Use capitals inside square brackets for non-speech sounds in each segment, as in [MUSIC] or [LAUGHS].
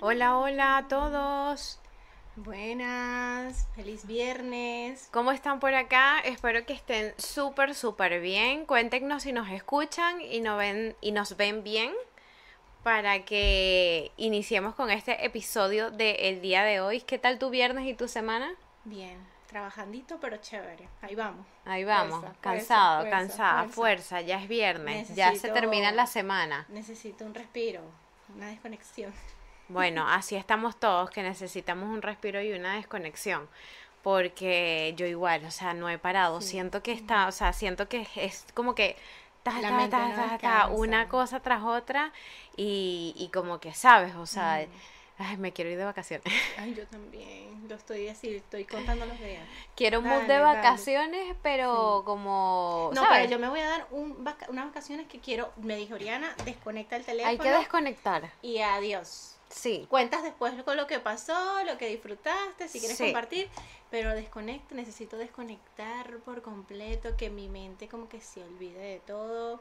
Hola, hola a todos. Buenas, feliz viernes. ¿Cómo están por acá? Espero que estén súper, súper bien. Cuéntenos si nos escuchan y, no ven, y nos ven bien para que iniciemos con este episodio del día de hoy. ¿Qué tal tu viernes y tu semana? Bien, trabajandito pero chévere. Ahí vamos. Ahí vamos, Fuerza, cansado, fuerza, cansada, fuerza. fuerza, ya es viernes, ya se termina la semana. Necesito un respiro, una desconexión. Bueno, así estamos todos, que necesitamos un respiro y una desconexión. Porque yo igual, o sea, no he parado. Sí. Siento que está, o sea, siento que es como que ta, La ta, mente ta, no ta, ta, descansa. una cosa tras otra y, y como que sabes, o sea, Mm. ay, me quiero ir de vacaciones. [LAUGHS] Ay, yo también. Lo estoy así, estoy contando los días. Quiero un mood de dale. vacaciones, pero como, No, ¿sabes? pero yo me voy a dar un vaca- unas vacaciones que quiero. Me dijo Oriana, desconecta el teléfono Hay que desconectar. y adiós. Sí. Cuentas después con lo que pasó, lo que disfrutaste, si quieres Sí. compartir, pero desconecto, necesito desconectar por completo, que mi mente como que se olvide de todo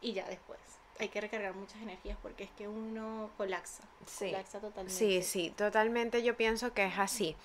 y ya después. Hay que recargar muchas energías porque es que uno colapsa, Sí. colapsa totalmente. Sí, sí, totalmente yo pienso que es así.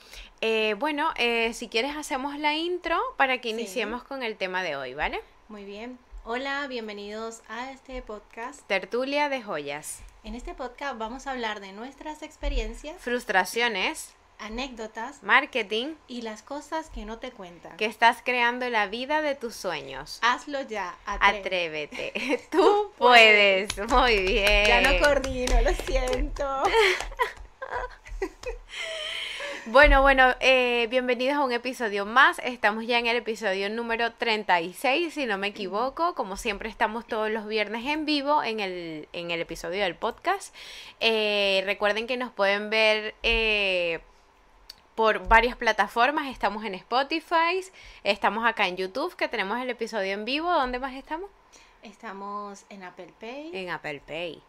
Eh, bueno, eh, si quieres hacemos la intro para que Sí. iniciemos con el tema de hoy, ¿vale? Muy bien. Hola, bienvenidos a este podcast. Tertulia de joyas, En este podcast vamos a hablar de nuestras experiencias, frustraciones, anécdotas marketing, y las cosas que no te cuentan. que estás creando la vida de tus sueños. Hazlo ya, atrévete. Atrévete, [LAUGHS] [LAUGHS] tú puedes, muy bien. Ya no coordino, lo siento. [LAUGHS] Bueno, bueno, eh, bienvenidos a un episodio más. Estamos ya en el episodio número 36, si no me equivoco. Como siempre, estamos todos los viernes en vivo en el, en el episodio del podcast. Eh, recuerden que nos pueden ver eh, por varias plataformas. Estamos en Spotify, estamos acá en YouTube, que tenemos el episodio en vivo. ¿Dónde más estamos? Estamos en Apple Pay. En Apple Pay.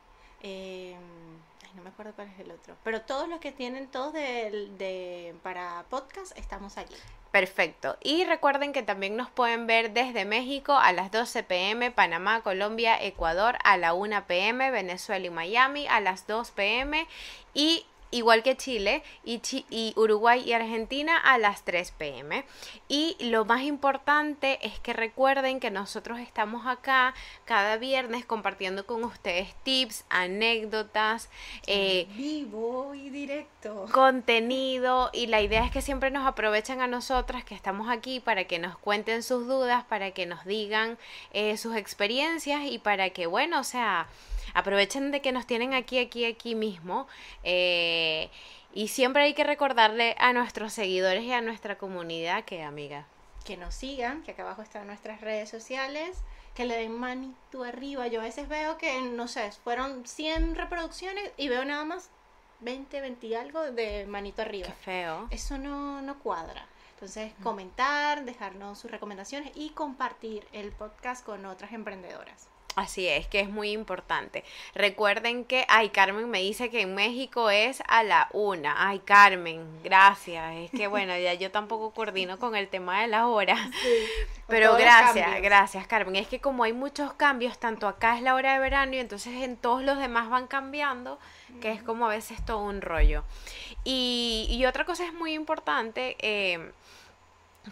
No me acuerdo cuál es el otro. Pero todos los que tienen todos de, de- para podcast estamos allí. Perfecto. Y recuerden que también nos pueden ver desde México a las 12 pm, Panamá, Colombia, Ecuador a la 1 pm, Venezuela y Miami a las 2 pm y igual que Chile y, Chi- y Uruguay y Argentina a las 3 pm. Y lo más importante es que recuerden que nosotros estamos acá cada viernes compartiendo con ustedes tips, anécdotas, eh, Vivo y directo. contenido y la idea es que siempre nos aprovechen a nosotras que estamos aquí para que nos cuenten sus dudas, para que nos digan eh, sus experiencias y para que, bueno, o sea, aprovechen de que nos tienen aquí, aquí, aquí mismo. eh, y siempre hay que recordarle a nuestros seguidores y a nuestra comunidad que, amiga, Que nos sigan, que acá abajo están nuestras redes sociales. Que le den manito arriba. Yo a veces veo que, no sé, fueron 100 reproducciones y veo nada más 20, 20 y algo de manito arriba. qué feo. Eso no, no cuadra. Entonces, comentar, dejarnos sus recomendaciones y compartir el podcast con otras emprendedoras. Así es, que es muy importante. Recuerden que, ay, Carmen me dice que en México es a la una. Ay, Carmen, gracias. Es que bueno, ya yo tampoco coordino con el tema de las horas. [LAUGHS] Pero todos los gracias, gracias, Carmen. Es que como hay muchos cambios, tanto acá es la hora de verano y entonces en todos los demás van cambiando, que es como a veces todo un rollo. Y, y otra cosa es muy importante, eh,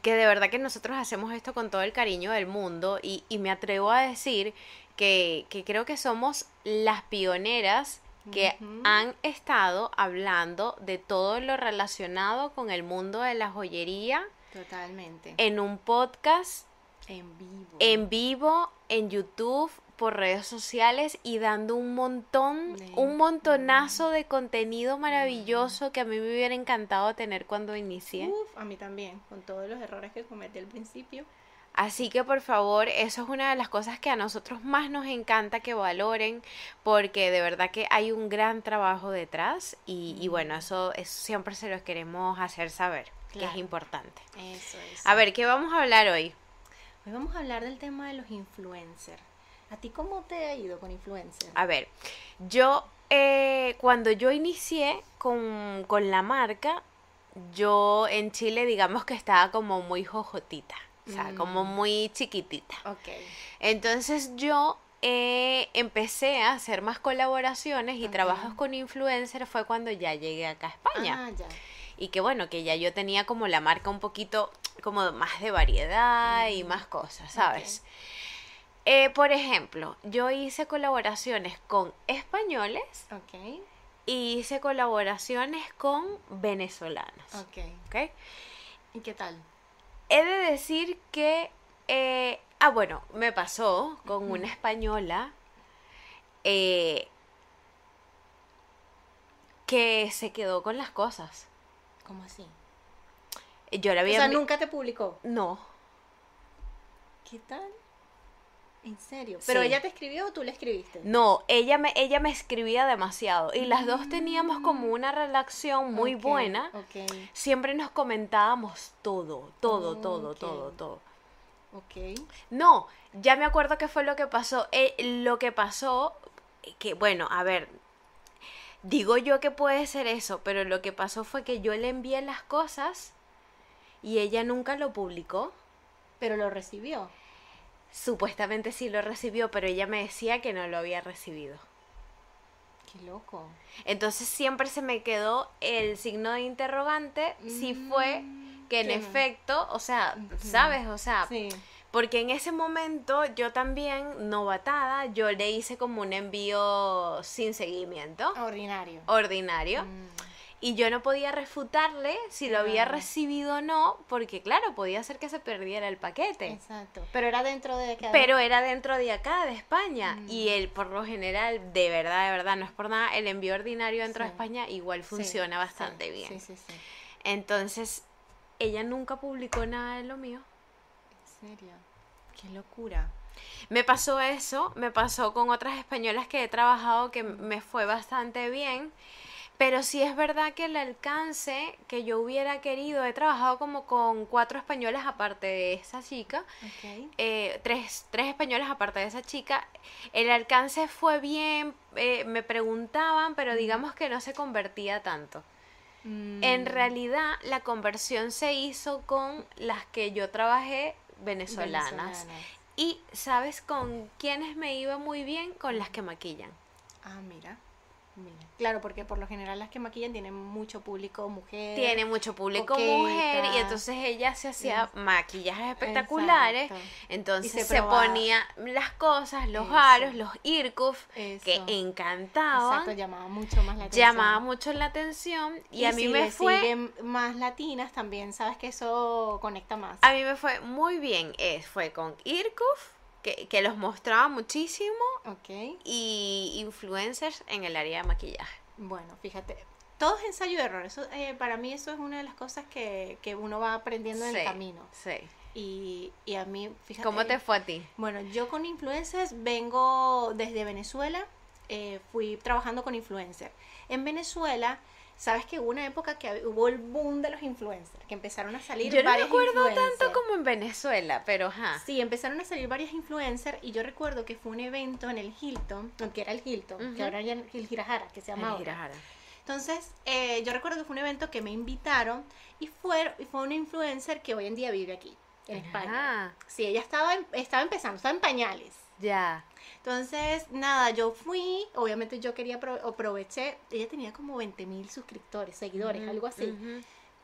que de verdad que nosotros hacemos esto con todo el cariño del mundo y, y me atrevo a decir que, que creo que somos las pioneras que han estado hablando de todo lo relacionado con el mundo de la joyería Totalmente. en un podcast En vivo. en vivo, en YouTube, por redes sociales y dando un montón, un montonazo de contenido maravilloso que a mí me hubiera encantado tener cuando inicié. Uf, a mí también, con todos los errores que cometí al principio. Así que por favor, eso es una de las cosas que a nosotros más nos encanta que valoren, porque de verdad que hay un gran trabajo detrás y, y bueno, eso, eso siempre se los queremos hacer saber, que es importante. Eso es. A ver, ¿qué vamos a hablar hoy? Hoy vamos a hablar del tema de los influencers. ¿A ti cómo te ha ido con influencers? A ver, yo eh, cuando yo inicié con, con la marca, yo en Chile digamos que estaba como muy jojotita, o sea, como Mm. muy chiquitita. Ok. Entonces yo eh, empecé a hacer más colaboraciones y trabajos con influencers fue cuando ya llegué acá a España. Ah, ya. Y que bueno, que ya yo tenía como la marca un poquito como más de variedad y más cosas, ¿sabes? Eh, por ejemplo, yo hice colaboraciones con españoles y hice colaboraciones con venezolanos. ok. ¿ok? ¿Y qué tal? He de decir que, eh, ah, bueno, me pasó con una española eh, que se quedó con las cosas. ¿Cómo así? Yo la O había... sea, envi- nunca te publicó. No, ¿Qué tal? ¿En serio? ¿Pero Sí. ella te escribió o tú le escribiste? no, ella me, ella me escribía demasiado y las dos teníamos como una relación muy buena. Ok, Siempre nos comentábamos todo, todo, todo, todo, todo. ok. No, ya me acuerdo qué fue lo que pasó. Eh, lo que pasó, que bueno, a ver, digo yo que puede ser eso, pero lo que pasó fue que yo le envié las cosas y ella nunca lo publicó. Pero lo recibió. Supuestamente sí lo recibió, pero ella me decía que no lo había recibido. Qué loco. Entonces siempre se me quedó el signo de interrogante si fue que en efecto, o sea. ¿sabes? O sea, Sí. Porque en ese momento yo también, novatada, yo le hice como un envío sin seguimiento, Ordinario. ordinario, Mm, y yo no podía refutarle si lo había recibido o no, porque claro, podía ser que se perdiera el paquete. Exacto. Pero era dentro de que Pero era dentro de acá, de España, Mm. y el por lo general, de verdad, de verdad, no es por nada, el envío ordinario dentro de. España igual funciona sí, bastante bien. Sí, sí, sí. Entonces, ella nunca publicó nada de lo mío. En serio. Qué locura. Me pasó eso, me pasó con otras españolas que he trabajado que me fue bastante bien, pero sí es verdad que el alcance que yo hubiera querido, he trabajado como con cuatro españolas aparte de esa chica, eh, tres, tres españolas aparte de esa chica, el alcance fue bien, eh, me preguntaban, pero digamos que no se convertía tanto. En Mm, realidad la conversión se hizo con las que yo trabajé venezolanas. venezolanas. Y ¿sabes con quiénes me iba muy bien? Con las que maquillan. Ah, mira. Mira. Claro, porque por lo general las que maquillan tienen mucho público mujer. Tiene mucho público coqueta. mujer y entonces ella se hacía maquillajes espectaculares. Exacto. Entonces se ponía las cosas, los Eso. aros, los irkuf, que encantaban. Exacto, llamaba mucho más la atención. llamaba mucho la atención y, a mí si me fue más latinas también, sabes que eso conecta más. a mí me fue muy bien. Eh, fue con irkuf que, que los mostraba muchísimo Ok. y influencers en el área de maquillaje. Bueno, fíjate, todo es ensayo y error. Eso, eh, para mí eso es una de las cosas que, que uno va aprendiendo en Sí, el camino. Sí. Y, y a mí, fíjate. ¿Cómo te fue a ti? Bueno, yo con influencers vengo desde Venezuela, eh, fui trabajando con influencers. En Venezuela, sabes que hubo una época que hubo el boom de los influencers, que empezaron a salir Yo no me varios acuerdo influencers. tanto como en Venezuela, pero ajá. Sí, empezaron a salir varios influencers y yo recuerdo que fue un evento en el Hilton, que era el Hilton, que ahora ya el Girajara, que se llama ahora. Girajara. Entonces, eh, yo recuerdo que fue un evento que me invitaron y fue, y fue una influencer que hoy en día vive aquí, en España. Sí, ella estaba, estaba empezando, estaba en pañales. ya. Entonces, nada, yo fui, obviamente yo quería, apro- aproveché, ella tenía como 20 mil suscriptores, seguidores, algo así.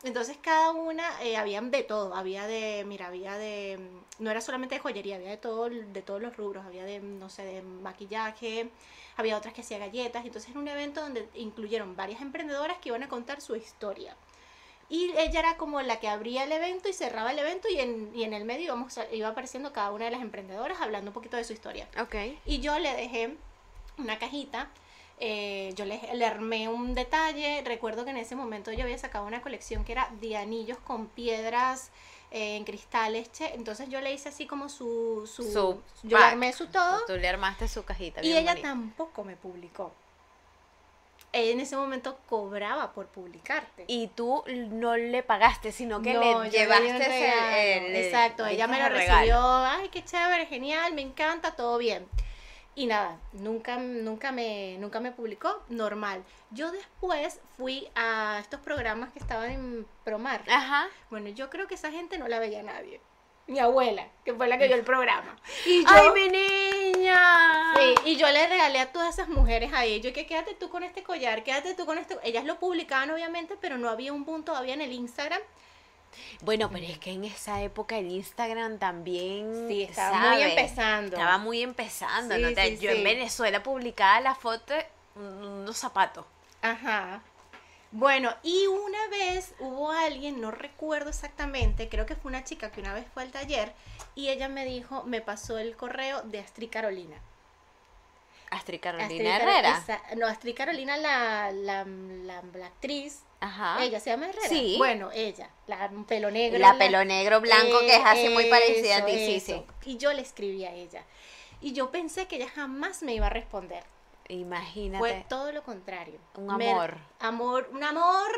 Entonces cada una, eh, habían de todo, había de, mira, había de, mm, no era solamente de joyería, había de todo, de todos los rubros, había de, no sé, de maquillaje, había otras que hacía galletas, entonces era un evento donde incluyeron varias emprendedoras que iban a contar su historia. Y ella era como la que abría el evento y cerraba el evento y en, y en el medio íbamos iba apareciendo cada una de las emprendedoras hablando un poquito de su historia. Ok. Y yo le dejé una cajita, eh, yo le, le armé un detalle, recuerdo que en ese momento yo había sacado una colección que era de anillos con piedras eh, en cristales, che, entonces yo le hice así como su... su, Su yo le armé su todo Tú le armaste su cajita. y bien ella tampoco me publicó. Ella en ese momento cobraba por publicarte. Y tú no le pagaste, sino que No, le llevaste ese- regalo. el- el- Exacto, ella me lo recibió, ay, qué chévere, genial, me encanta, todo bien. Y nada, nunca, nunca me, nunca me publicó, normal. Yo después fui a estos programas que estaban en Promar. Ajá. Bueno, yo creo que esa gente no la veía nadie. Mi abuela, que fue la que vio el programa. Y yo, ¡Ay, mi niña! Sí, y yo le regalé a todas esas mujeres ahí. Yo que quédate tú con este collar, quédate tú con este. Ellas lo publicaban obviamente, pero no había un boom todavía en el Instagram. Bueno, pero es que en esa época el Instagram también Sí, estaba muy empezando. Estaba muy empezando. Sí, ¿no? Te- sí, Yo en. Venezuela publicaba la foto de unos zapatos. Ajá. Bueno, y una vez hubo alguien, no recuerdo exactamente, creo que fue una chica que una vez fue al taller y ella me dijo, me pasó el correo de Astrid Carolina. Astrid Carolina Car- Herrera. esa- no, Astrid Carolina, la, la, la, la actriz. Ajá. Ella se llama Herrera. Sí. Bueno, ella, la pelo negro. la pelo negro blanco que es así muy Eh, parecida a ti, sí, sí. Y yo le escribí a ella. Y yo pensé que ella jamás me iba a responder. Imagínate. Fue todo lo contrario. Un Me- amor. amor, un amor.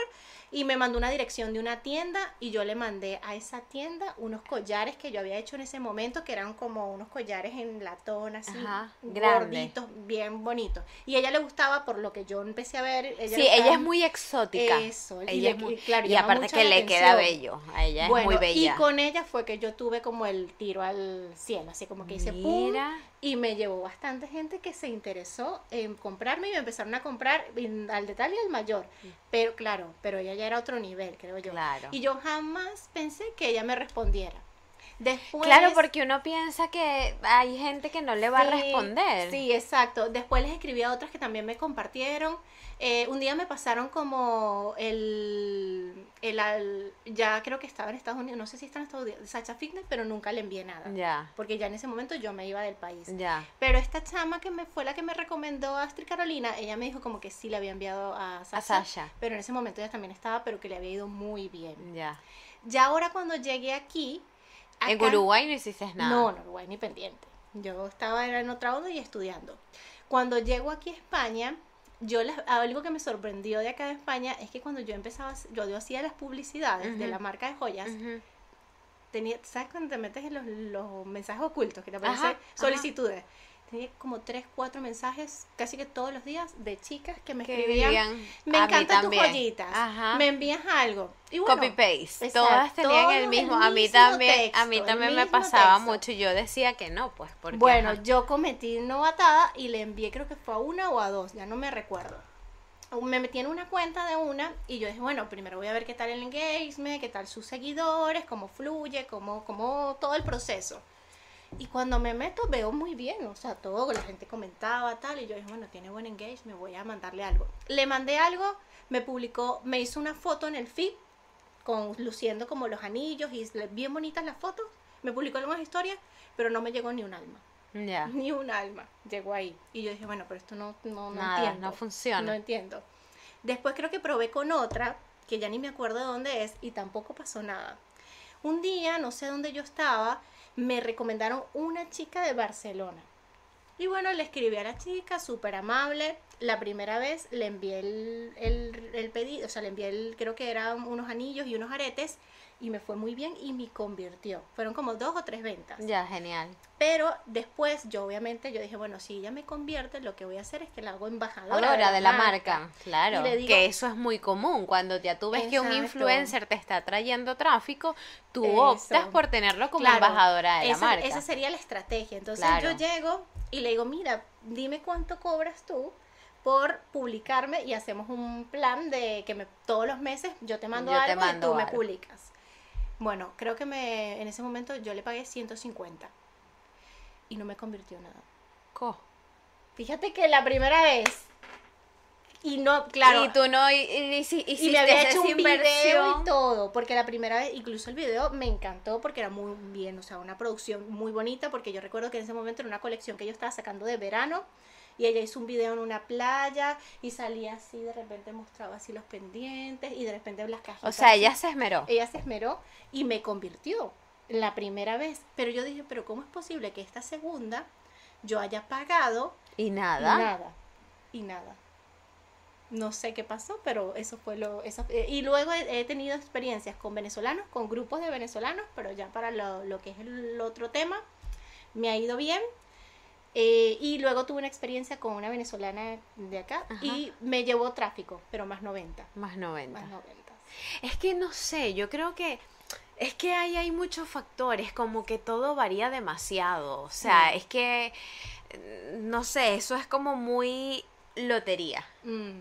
Y me mandó una dirección de una tienda y yo le mandé a esa tienda unos collares que yo había hecho en ese momento, que eran como unos collares en latón, así, Ajá, grande. gorditos, bien bonitos. Y a ella le gustaba por lo que yo empecé a ver. Ella sí, ella es muy exótica. Eso, y Ella le- es muy- y claro, y aparte que le queda bello. A ella Bueno, es muy bella. y con ella fue que yo tuve como el tiro al cielo, así como que hice pum, Mira. Y me llevó bastante gente que se interesó en comprarme y me empezaron a comprar al detalle al mayor. Pero claro, pero ella ya era otro nivel, creo yo. Claro. Y yo jamás pensé que ella me respondiera. Después Claro, porque uno piensa que hay gente que no le va a responder. Sí, exacto. Después les escribí a otras que también me compartieron. Eh, un día me pasaron como el, el, al- ya creo que estaba en Estados Unidos, no sé si está en Estados Unidos, Sacha Fitness, pero nunca le envié nada. Ya, Porque ya en ese momento yo me iba del país. ya. Pero esta chama que me fue la que me recomendó a Astrid Carolina, ella me dijo como que sí le había enviado a Sasha, A Sasha. pero en ese momento ella también estaba, pero que le había ido muy bien. Ya. Ya ahora cuando llegué aquí... En Uruguay no hiciste nada. no, en Uruguay ni pendiente. Yo estaba era en otra onda y estudiando. Cuando llego aquí a España, yo les- algo que me sorprendió de acá de España es que cuando yo empezaba, yo, yo hacía las publicidades de la marca de joyas, Ujú. tenía, ¿sabes cuando te metes en los, los mensajes ocultos que te aparecen ajá. solicitudes? Tenía como tres, cuatro mensajes casi que todos los días de chicas que me escribían. Me a encantan tus joyitas. Ajá. Me envías algo. Y bueno, Copy paste. exacto, Todas tenían el el mismo. a mí también, a mí también me pasaba texto. mucho. y Yo decía que no, pues porque Bueno, ajá. yo cometí novatada y le envié, creo que fue a una o a dos, ya no me recuerdo. Me metí en una cuenta de una y yo dije, bueno, primero voy a ver qué tal el engagement, qué tal sus seguidores, cómo fluye, cómo, cómo todo el proceso. Y cuando me meto veo muy bien, o sea, todo, la gente comentaba tal, y yo dije, bueno, tiene buen engagement, voy a mandarle algo. Le mandé algo, me publicó, me hizo una foto en el feed, con, luciendo como los anillos y bien bonitas las fotos, me publicó algunas historias, pero no me llegó ni un alma. Ya. [LAUGHS] Ni un alma llegó ahí. Y yo dije, bueno, pero esto no, no, no Nada, entiendo. no funciona. No entiendo. Después creo que probé con otra, que ya ni me acuerdo de dónde es, y tampoco pasó nada. Un día, no sé dónde yo estaba, me recomendaron una chica de Barcelona. Y bueno, le escribí a la chica, súper amable. La primera vez le envié el, el, el pedido, o sea, le envié el, creo que eran unos anillos y unos aretes, y me fue muy bien y me convirtió. Fueron como dos o tres ventas. Ya, genial. Pero después, yo obviamente, yo dije, bueno, si ella me convierte, lo que voy a hacer es que la hago embajadora Ahora de la marca, claro. Digo- que eso es muy común. Cuando ya tú ves que un influencer te está trayendo tráfico, tú Eso. optas por tenerlo como Claro, embajadora de la esa, marca. Esa sería la estrategia. Entonces Claro. yo llego y le digo, mira, dime cuánto cobras tú por publicarme y hacemos un plan de que me, todos los meses yo te mando Yo te algo y tú me publicas. Bueno, creo que me, en ese momento yo le pagué 150 y no me convirtió en nada. Co. Fíjate que la primera vez y no, claro, Y tú no hi- hici- hiciste y me había hecho un video y todo, porque la primera vez, incluso el video me encantó porque era muy bien, o sea, una producción muy bonita, porque yo recuerdo que en ese momento era una colección que yo estaba sacando de verano, y ella hizo un video en una playa, y salía así, de repente mostraba así los pendientes, y de repente las cajitas. O sea, ella se esmeró. Ella se esmeró y me convirtió la primera vez, pero yo dije, pero ¿cómo es posible que esta segunda yo haya pagado Y y nada. nada, y nada. No sé qué pasó, pero eso fue lo... Eso, y luego he, he tenido experiencias con venezolanos, con grupos de venezolanos, pero ya para lo, lo que es el otro tema, me ha ido bien. Eh, y luego tuve una experiencia con una venezolana de acá Ajá. y me llevó tráfico, pero más 90. Más 90. Más 90. Es que no sé, yo creo que Es que ahí hay muchos factores, como que todo varía demasiado. O sea, es que, no sé, eso es como muy lotería. Mm,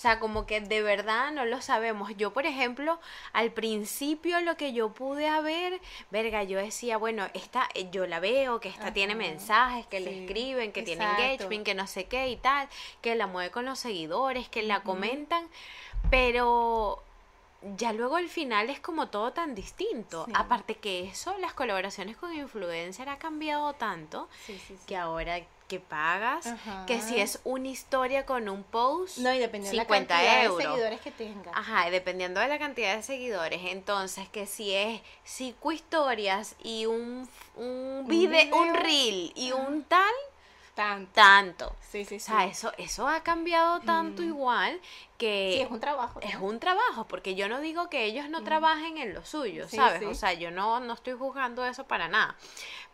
sea, como que de verdad no lo sabemos. Yo, por ejemplo, al principio lo que yo pude haber, verga, yo decía, bueno, esta, eh, yo la veo, que esta tiene mensajes, que le escriben, que tiene exacto. engagement, que no sé qué y tal, que la mueve con los seguidores, que la comentan, pero ya luego al final es como todo tan distinto. Sí. Aparte que eso, las colaboraciones con influencer ha cambiado tanto sí. que ahora que pagas, Ajá. que si es una historia con un post, No, y dependiendo de la 50 cantidad euros. de seguidores que tenga. Ajá, y dependiendo de la cantidad de seguidores. Entonces, que si es cinco historias y un, un, video, un video. reel y un tal, Tanto. tanto. Sí, sí, O sí. sea, eso, eso ha cambiado tanto Mm. igual que Sí, es un trabajo. es un trabajo, porque yo no digo que ellos no trabajen en lo suyo, Sí, ¿sabes? sí. O sea, yo no, no estoy juzgando eso para nada.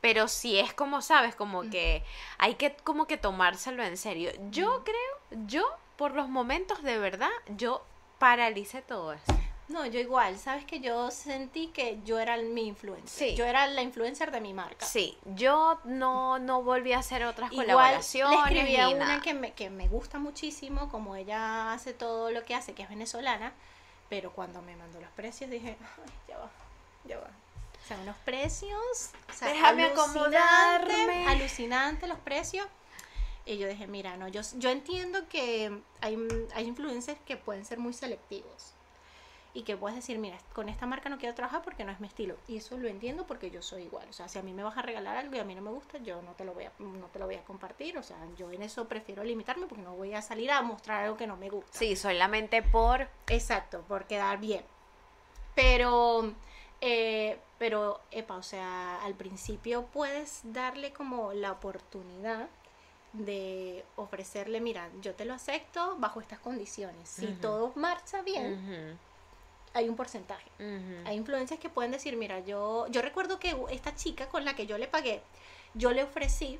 Pero sí es como, ¿sabes? Como Mm. que hay que como que tomárselo en serio. Yo creo, yo por los momentos de verdad, yo paralicé todo eso. No, yo igual. Sabes que yo sentí que yo era mi influencer. Sí. Yo era la influencer de mi marca. Sí, yo no, no volví a hacer otras Igual colaboraciones. le escribí a una que me, que me gusta muchísimo, como ella hace todo lo que hace, que es venezolana, pero cuando me mandó los precios dije, Ay, ya va, ya va. O sea, unos precios, o sea, Déjame alucinante, acomodarme. alucinante los precios. Y yo dije, mira, no, yo, yo entiendo que hay, hay influencers que pueden ser muy selectivos. Y que puedes decir, mira, con esta marca no quiero trabajar porque no es mi estilo. Y eso lo entiendo porque yo soy igual. O sea, si a mí me vas a regalar algo y a mí no me gusta, yo no te lo voy a, no te lo voy a compartir. O sea, yo en eso prefiero limitarme porque no voy a salir a mostrar algo que no me gusta. Sí, solamente por... Exacto, por quedar bien. Pero, eh, pero, epa, o sea, al principio puedes darle como la oportunidad de ofrecerle, mira, yo te lo acepto bajo estas condiciones. Si todo marcha bien, Ujú, hay un porcentaje. Hay influencias que pueden decir, mira, yo, yo recuerdo que esta chica con la que yo le pagué, yo le ofrecí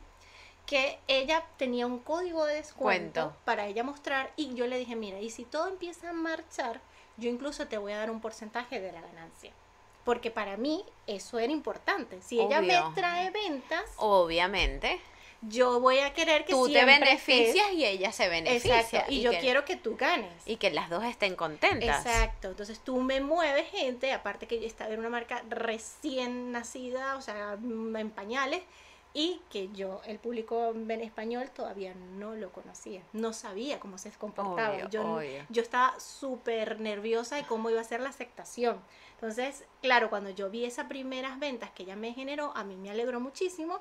que ella tenía un código de descuento Cuento. para ella mostrar y yo le dije, mira, y si todo empieza a marchar, yo incluso te voy a dar un porcentaje de la ganancia. Porque para mí eso era importante. Si ella me trae ventas, Obviamente. Yo voy a querer que Tú te beneficias y ella se beneficia. Exacto, y, yo que, quiero que tú ganes. Y que las dos estén contentas. Exacto, entonces tú me mueves gente, aparte que yo estaba en una marca recién nacida, o sea, en pañales, y que yo, el público en español todavía no lo conocía, no sabía cómo se comportaba. Obvio, yo, obvio. yo estaba súper nerviosa de cómo iba a ser la aceptación. Entonces, claro, cuando yo vi esas primeras ventas que ella me generó, a mí me alegró muchísimo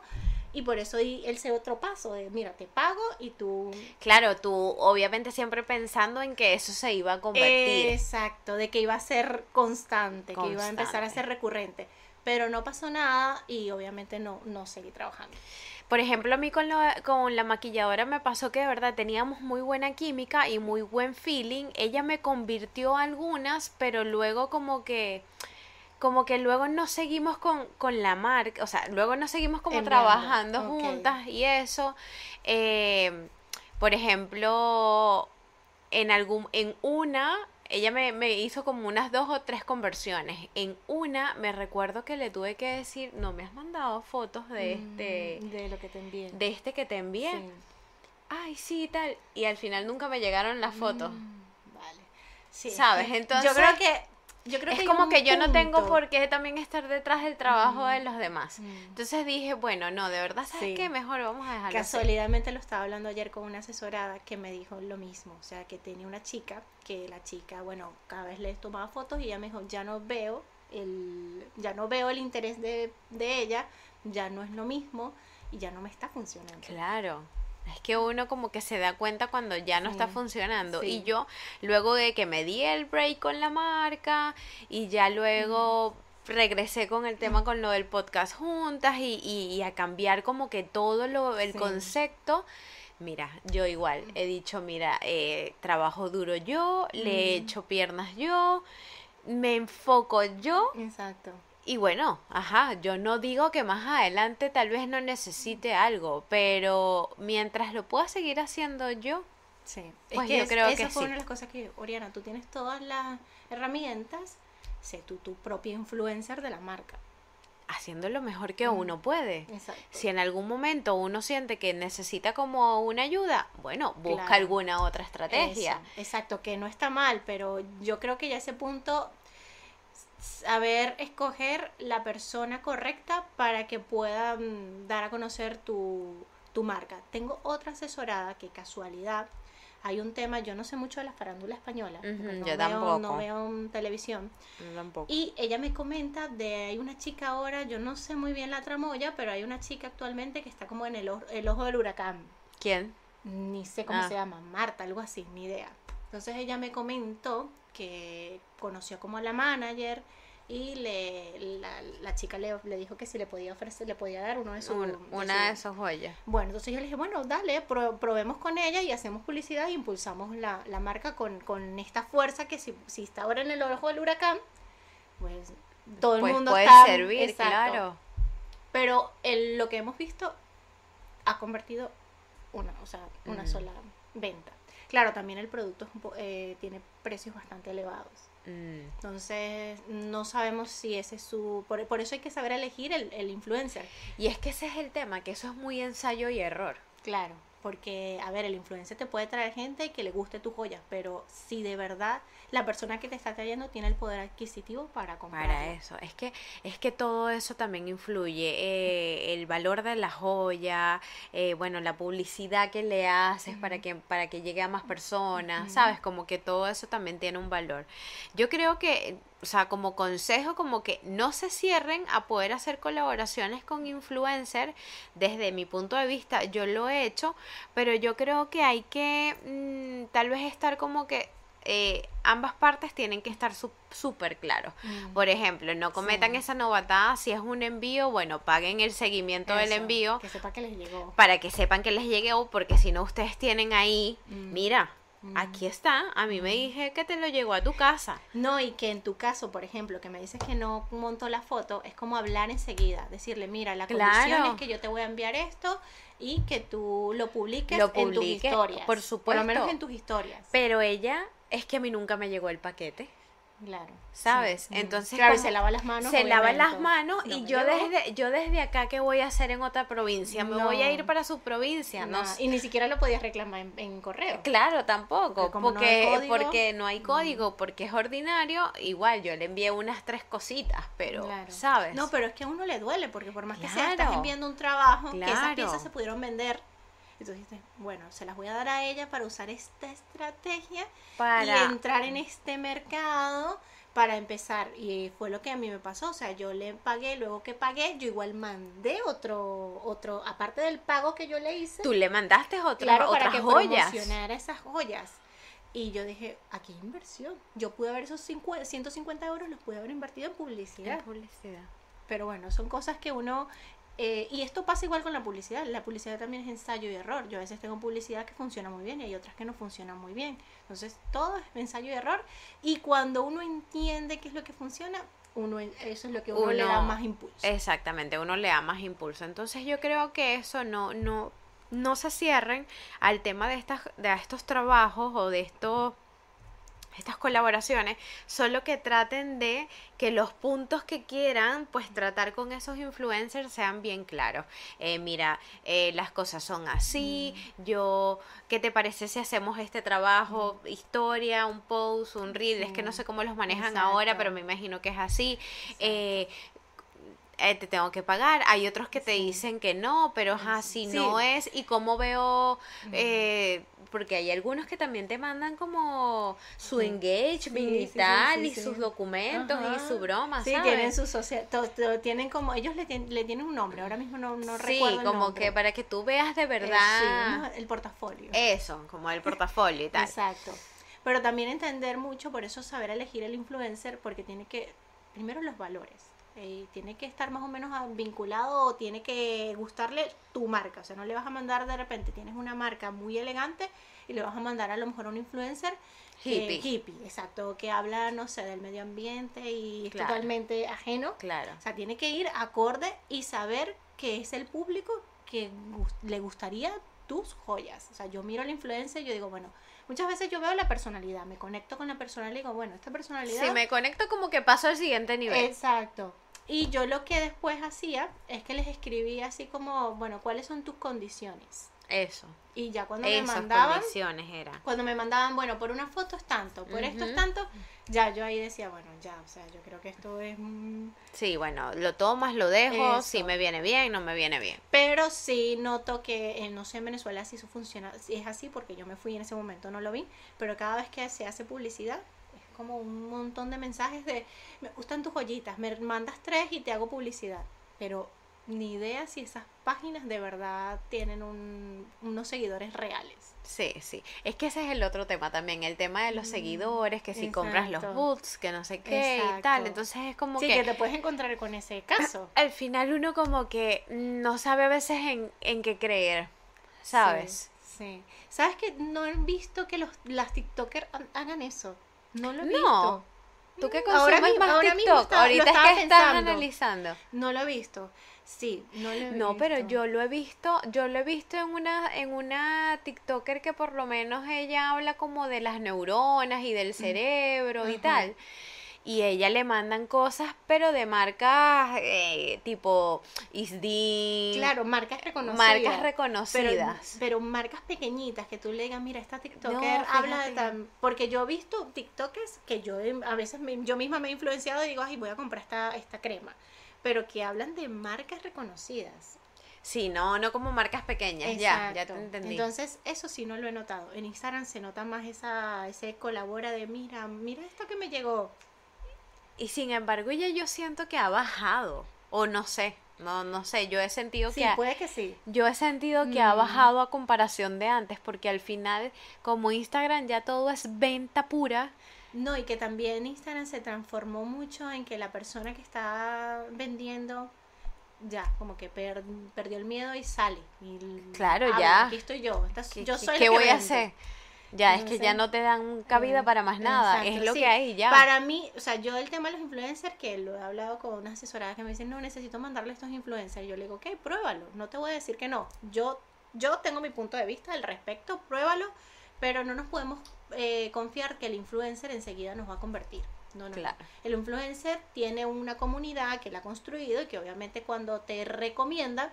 y por eso di ese otro paso de, mira, te pago y tú Claro, tú obviamente siempre pensando en que eso se iba a convertir. Exacto, de que iba a ser constante, que iba a empezar a Constante. ser recurrente. Pero no pasó nada y obviamente no, no seguí trabajando. Por ejemplo, a mí con, la- con la maquilladora me pasó que de verdad teníamos muy buena química y muy buen feeling. Ella me convirtió algunas, pero luego como que como que luego no seguimos con, con la marca, o sea, luego no seguimos como En trabajando juntas y eso. Eh, por ejemplo, en algún, en una, ella me, me hizo como unas dos o tres conversiones. En una me recuerdo que le tuve que decir, no me has mandado fotos de este, Mm, De lo que te envié. de este que te envié. Sí. Ay, sí, tal. Y al final nunca me llegaron las fotos. Mm, Vale. Sí, es ¿Sabes? Entonces, Yo creo que. Yo creo es que como que yo no tengo por qué también estar detrás del trabajo de Mm, los demás. mm. Entonces dije, bueno, no, de verdad, ¿sabes Sí. qué? Mejor vamos a dejarlo así. Casualidad lo estaba hablando ayer con una asesorada que me dijo lo mismo, o sea, que tenía una chica, que la chica, bueno, cada vez le tomaba fotos y ella me dijo, ya no veo el, ya no veo el interés de, de ella, ya no es lo mismo y ya no me está funcionando. Claro. Es que uno como que se da cuenta cuando ya no está funcionando. sí. Y yo, luego de que me di el break con la marca y ya luego regresé con el tema con lo del podcast juntas y, y- y a cambiar como que todo lo, el Sí. concepto. Mira, yo igual he dicho, mira, eh, trabajo duro yo, le hecho piernas yo, me enfoco yo Exacto. Y bueno, ajá, yo no digo que más adelante tal vez no necesite algo, pero mientras lo pueda seguir haciendo yo, Sí. Pues es que yo es- creo esa que fue sí. una de las cosas que, Oriana, tú tienes todas las herramientas, sé tú tu propia influencer de la marca. haciendo lo mejor que uno puede. Exacto. Si en algún momento uno siente que necesita como una ayuda, bueno, busca Claro. alguna otra estrategia. Eso, exacto, que no está mal, pero yo creo que ya ese punto, saber escoger la persona correcta para que pueda dar a conocer tu, tu marca. Tengo otra asesorada que casualidad, hay un tema, yo no sé mucho de la farándula española, no, yo veo, tampoco. no veo mm, televisión, Yo y ella me comenta de hay una chica ahora, yo no sé muy bien la tramoya, pero hay una chica actualmente que está como en el, ojo- el ojo del huracán ¿Quién? ni sé cómo Ah. se llama, Marta, algo así, ni idea. Entonces ella me comentó que conoció como a la manager y le, la, la chica le, le dijo que si le podía ofrecer, le podía dar uno de sus... Un- de una de su- esas joyas. Bueno, entonces yo le dije, bueno, dale, pro- probemos con ella y hacemos publicidad y impulsamos la, la marca con, con esta fuerza que si, si está ahora en el ojo del huracán, pues todo el Pues mundo puede está... servir, exacto. claro. Pero el- lo que hemos visto ha convertido una, o sea, una Mm. sola venta. Claro, también el producto eh, tiene precios bastante elevados. Mm. Entonces, no sabemos si ese es su... Por, por eso hay que saber elegir el, el influencer. Y es que ese es el tema, que eso es muy ensayo y error. Claro, porque, a ver, el influencer te puede traer gente que le guste tus joyas, pero si de verdad la persona que te está trayendo tiene el poder adquisitivo para comprar. Para eso, es que, es que todo eso también influye, eh, el valor de la joya, eh, bueno, la publicidad que le haces para que, para que llegue a más personas, sabes, como que todo eso también tiene un valor. Yo creo que, o sea, como consejo, como que no se cierren a poder hacer colaboraciones con influencer, desde mi punto de vista, yo lo he hecho, pero yo creo que hay que mm, tal vez estar como que eh, ambas partes tienen que estar su- súper claros. Mm. Por ejemplo, no cometan Sí. esa novatada, si es un envío, bueno, paguen el seguimiento del envío Que sepa que les llegó. para que sepan que les llegó, porque si no ustedes tienen ahí, Mm. mira. Aquí está, a mí me dije que te lo llegó a tu casa. No, y que en tu caso, por ejemplo, que me dices que no montó la foto, es como hablar enseguida, decirle, mira, la condición es que yo te voy a enviar esto y que tú lo publiques Lo en tus historias. por Por supuesto. lo menos en tus historias. Pero ella, es que a mí nunca me llegó el paquete. Claro. ¿Sabes? sí. Entonces, Claro, se lava las manos. se lava las manos No y yo desde, yo desde acá, ¿qué voy a hacer en otra provincia? Me voy a ir para su provincia, no. Y ni siquiera lo podías reclamar en, en correo. Claro, tampoco, Porque como no hay porque, código, porque no hay código, porque es ordinario, igual yo le envié unas tres cositas, pero, Claro. ¿sabes? No, pero es que a uno le duele, porque por más que sea, Claro. estás enviando un trabajo, que esas Claro. piezas se pudieron vender. Entonces dices, bueno, se las voy a dar a ella para usar esta estrategia para... y entrar en este mercado para empezar. Y fue lo que a mí me pasó. O sea, yo le pagué, luego que pagué, yo igual mandé otro, otro, aparte del pago que yo le hice, Tú le mandaste otras, claro, otras para que joyas. promocionara esas joyas. Y yo dije, aquí hay inversión. Yo pude haber esos 50, 150 euros, los pude haber invertido en publicidad. En publicidad. Pero bueno, son cosas que uno... eh, y esto pasa igual con la publicidad. La publicidad también es ensayo y error. Yo a veces tengo publicidad que funciona muy bien y hay otras que no funcionan muy bien. Entonces, todo es ensayo y error. Y cuando uno entiende qué es lo que funciona, uno eso es lo que uno, le da Uno- más impulso. Exactamente, uno le da más impulso. Entonces yo creo que eso no, no, no se cierren al tema de estas, de estos trabajos o de estos estas colaboraciones, solo que traten de que los puntos que quieran, pues tratar con esos influencers sean bien claros. Eh, mira, eh, las cosas son así, yo, ¿qué te parece si hacemos este trabajo? Historia, un post, un reel, es que no Sí, sé cómo los manejan ahora, pero me imagino que es así. Eh, eh, te tengo que pagar. Hay otros que te Sí. dicen que no, pero ajá, si Sí. no es. Y cómo veo, eh, porque hay algunos que también te mandan como su Sí. engagement Sí, y sí, sí, tal, sí, y sí. sus documentos y su broma, Sí, ¿sabes? tienen su social, tienen como, ellos le, le tienen un nombre, ahora mismo no, no sí, recuerdo el como que para que tú veas de Eh, sí, verdad ¿no? el portafolio. eso, como el portafolio y [LAUGHS] tal. Exacto. Pero también entender mucho, por eso saber elegir el influencer, porque tiene que, primero los valores, eh, tiene que estar más o menos vinculado o tiene que gustarle tu marca, o sea, no le vas a mandar de repente, tienes una marca muy elegante y le vas a mandar a lo mejor a un influencer que- Hippie. hippie, exacto, que habla, no sé, del medio ambiente y es totalmente ajeno. Claro. O sea, tiene que ir acorde y saber que es el público que le gustaría tus joyas. O sea, yo miro a la influencer y yo digo, bueno, muchas veces yo veo la personalidad, me conecto con la personalidad y digo, bueno, esta personalidad... Si me conecto como que paso al siguiente nivel. Exacto. Y yo lo que después hacía es que les escribía así como, bueno, ¿cuáles son tus condiciones? Eso. Y ya cuando Esas me mandaban, condiciones era. cuando me mandaban, bueno, por una foto es tanto, por esto es tanto, ya yo ahí decía, bueno, ya, o sea, yo creo que esto es... mm, Sí, bueno, lo tomas, lo dejo, Eso. si me viene bien, no me viene bien. Pero sí noto que, eh, no sé en Venezuela si eso funciona, si es así, porque yo me fui en ese momento, no lo vi, pero cada vez que se hace publicidad, como un montón de mensajes de, me gustan tus joyitas, me mandas tres y te hago publicidad, pero ni idea si esas páginas de verdad tienen un- unos seguidores reales. Sí, sí. Es que ese es el otro tema también, el tema de los seguidores, que si compras los Mm, boots, que no sé qué y tal. Entonces es como sí, que, que te puedes encontrar con ese [CLEARS THROAT] caso. al final uno como que no sabe a veces en, en qué creer, ¿sabes? Sí, sí. ¿Sabes que no he visto que los, las TikTokers ha- hagan eso? No lo he No. visto. ¿Tú qué Ahora consumes mismo- más ahora mismo TikTok? Ahorita es que estás pensando. analizando. No lo he visto. Sí, no lo he visto. No, pero yo lo he visto, yo lo he visto en una, en una TikToker que por lo menos ella habla como de las neuronas y del cerebro y tal. Y ella le mandan cosas, pero de marcas eh, tipo Isdin, Claro, marcas reconocidas. marcas reconocidas. pero marcas pequeñitas que tú le digas, mira, esta TikToker No, habla de tan... Porque yo he visto TikTokers que yo a veces me- yo misma me he influenciado y digo, ay, voy a comprar esta, esta crema. Pero que hablan de marcas reconocidas. Sí, no, no como marcas pequeñas, ya, ya te entendí. Entonces, eso sí no lo he notado. En Instagram se nota más esa, ese colabora de, mira, mira esto que me llegó. Y sin embargo, ella yo siento que ha bajado, o no sé, no, no sé, yo he sentido Sí, que ha- puede que sí. Yo he sentido que ha Mm. bajado a comparación de antes, porque al final, como Instagram ya todo es venta pura, No, y que también Instagram se transformó mucho en que la persona que está vendiendo ya como que per- perdió el miedo y sale. Y Claro, habla, ya. Aquí estoy yo. esta- ¿qué, yo qué- soy qué que voy a hacer? Ya, es que ya no te dan cabida Mm, para más nada, es lo sí. que hay ya. Para mí, o sea, yo el tema de los influencers, que lo he hablado con unas asesoradas que me dicen, no, necesito mandarle estos influencers. Yo le digo, ok, pruébalo, no te voy a decir que no. Yo, yo tengo mi punto de vista al respecto, pruébalo, pero no nos podemos eh, confiar que el influencer enseguida nos va a convertir. No, no, no. Claro. El influencer tiene una comunidad que la ha construido y que obviamente cuando te recomienda,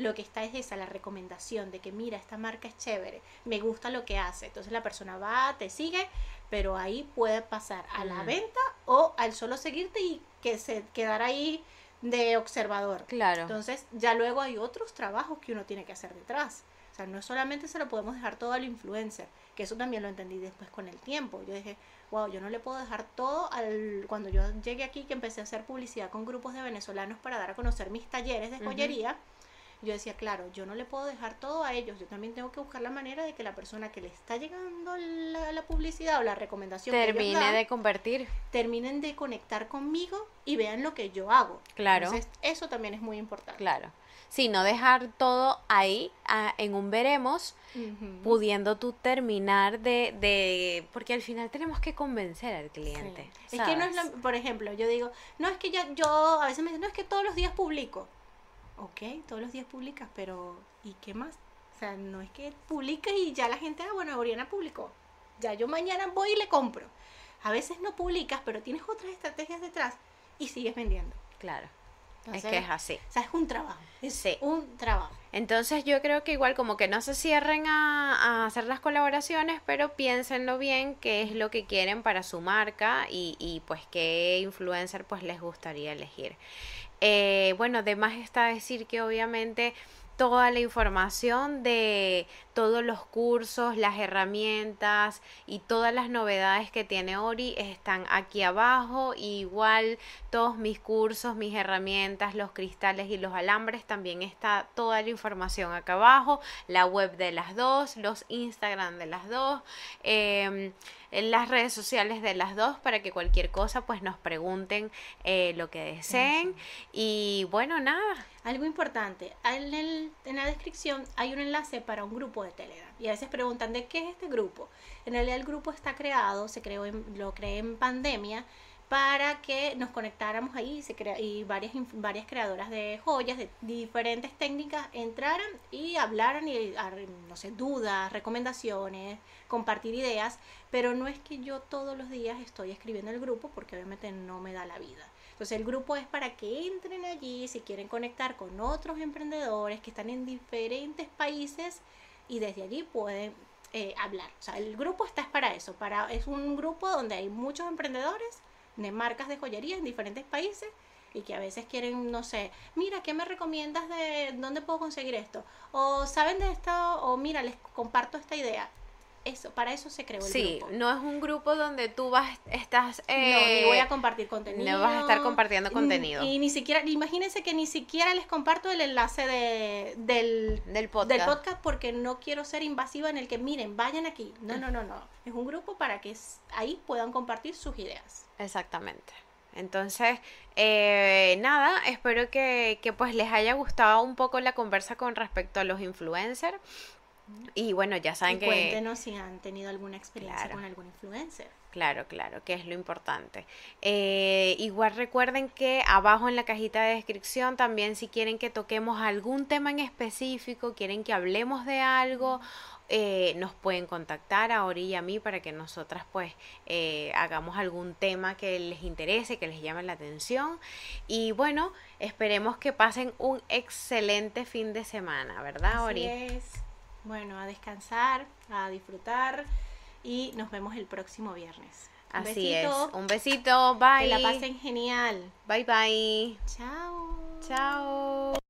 lo que está es esa, la recomendación de que mira, esta marca es chévere, me gusta lo que hace. Entonces la persona va, te sigue, pero ahí puede pasar a la venta o al solo seguirte y que se quedar ahí de observador. Claro. Entonces ya luego hay otros trabajos que uno tiene que hacer detrás. O sea, no solamente se lo podemos dejar todo al influencer, que eso también lo entendí después con el tiempo. Yo dije, wow, yo no le puedo dejar todo al... Cuando yo llegué aquí, que empecé a hacer publicidad con grupos de venezolanos para dar a conocer mis talleres de joyería, yo decía, claro, yo no le puedo dejar todo a ellos, yo también tengo que buscar la manera de que la persona que le está llegando la, la publicidad o la recomendación que Termine dan, de convertir. terminen de conectar conmigo y vean lo que yo hago. Claro. Entonces, eso también es muy importante. Claro. Sí, no dejar todo ahí ah, en un veremos, pudiendo tú terminar de, de... Porque al final tenemos que convencer al Sí. cliente. Es que no es por ejemplo, yo digo, no es que ya, yo a veces me dicen, no es que todos los días publico. Ok, todos los días publicas, pero ¿y qué más? O sea, no es que publiques y ya la gente, ah, bueno, Oriana publicó. Ya yo mañana voy y le compro. A veces no publicas, pero tienes otras estrategias detrás y sigues vendiendo. Claro. Entonces, es que es así. O sea, es un trabajo. Es Sí. un trabajo. Entonces yo creo que igual como que no se cierren a, a hacer las colaboraciones, pero piénsenlo bien qué es lo que quieren para su marca y, y pues qué influencer pues les gustaría elegir. Eh, bueno, además está decir que obviamente toda la información de todos los cursos, las herramientas y todas las novedades que tiene Ori están aquí abajo. Igual todos mis cursos, mis herramientas, los cristales y los alambres, también está toda la información acá abajo. La web de las dos, los Instagram de las dos. em, en las redes sociales de las dos para que cualquier cosa pues nos pregunten eh, lo que deseen y bueno nada Algo importante, en, el- en la descripción hay un enlace para un grupo de Telegram. Y a veces preguntan de qué es este grupo. En realidad el grupo está creado, se creó en- lo creé en pandemia para que nos conectáramos ahí y varias, varias creadoras de joyas de diferentes técnicas entraran y hablaran y, no sé, dudas, recomendaciones, compartir ideas, pero no es que yo todos los días estoy escribiendo el grupo porque obviamente no me da la vida. Entonces el grupo es para que entren allí si quieren conectar con otros emprendedores que están en diferentes países y desde allí pueden eh, hablar. O sea, el grupo está es para eso, para, es un grupo donde hay muchos emprendedores de marcas de joyería en diferentes países y que a veces quieren, no sé, mira, ¿qué me recomiendas de dónde puedo conseguir esto? O saben de esto, o mira, les comparto esta idea eso, para eso se creó el sí, no es un grupo donde tú vas, estás... Eh, no, ni voy a compartir contenido. No vas a estar compartiendo contenido. Y, ni siquiera, imagínense que ni siquiera les comparto el enlace de, del, del, podcast. del podcast porque no quiero ser invasiva en el que, miren, vayan aquí. No, no, no, no. Es un grupo para que ahí puedan compartir sus ideas. Exactamente. Entonces, eh, nada, espero que, que pues les haya gustado un poco la conversa con respecto a los influencers. Y bueno, ya saben que... Cuéntenos si han tenido alguna experiencia con algún influencer. Claro, claro, que es lo importante. Eh, igual recuerden que abajo en la cajita de descripción también si quieren que toquemos algún tema en específico, quieren que hablemos de algo, eh, nos pueden contactar a Ori y a mí para que nosotras pues eh, hagamos algún tema que les interese, que les llame la atención. Y bueno, esperemos que pasen un excelente fin de semana, ¿verdad, Ori? es. Bueno, a descansar, a disfrutar y nos vemos el próximo viernes. Un Así es. Un besito. Bye. Que la pasen genial. Bye bye. Chao. Chao.